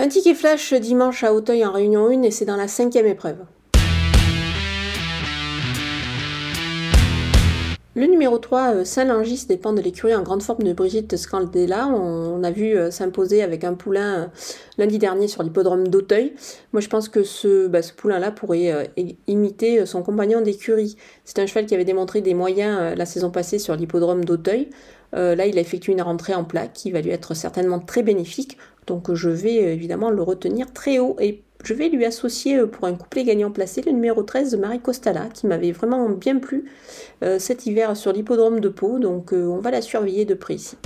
Un ticket flash dimanche à Auteuil en réunion 1 et c'est dans la cinquième épreuve. Le numéro 3, euh, Saint-Langis, dépend de l'écurie en grande forme de Brigitte Scandella. On, a vu euh, s'imposer avec un poulain euh, lundi dernier sur l'hippodrome d'Auteuil. Moi, je pense que ce, bah, poulain-là pourrait imiter son compagnon d'écurie. C'est un cheval qui avait démontré des moyens la saison passée sur l'hippodrome d'Auteuil. là, il a effectué une rentrée en plaque qui va lui être certainement très bénéfique. Donc, je vais évidemment le retenir très haut et je vais lui associer euh, pour un couplet gagnant placé le numéro 13 de Marie Costala, qui m'avait vraiment bien plu euh, cet hiver sur l'hippodrome de Pau, donc euh, on va la surveiller de près ici.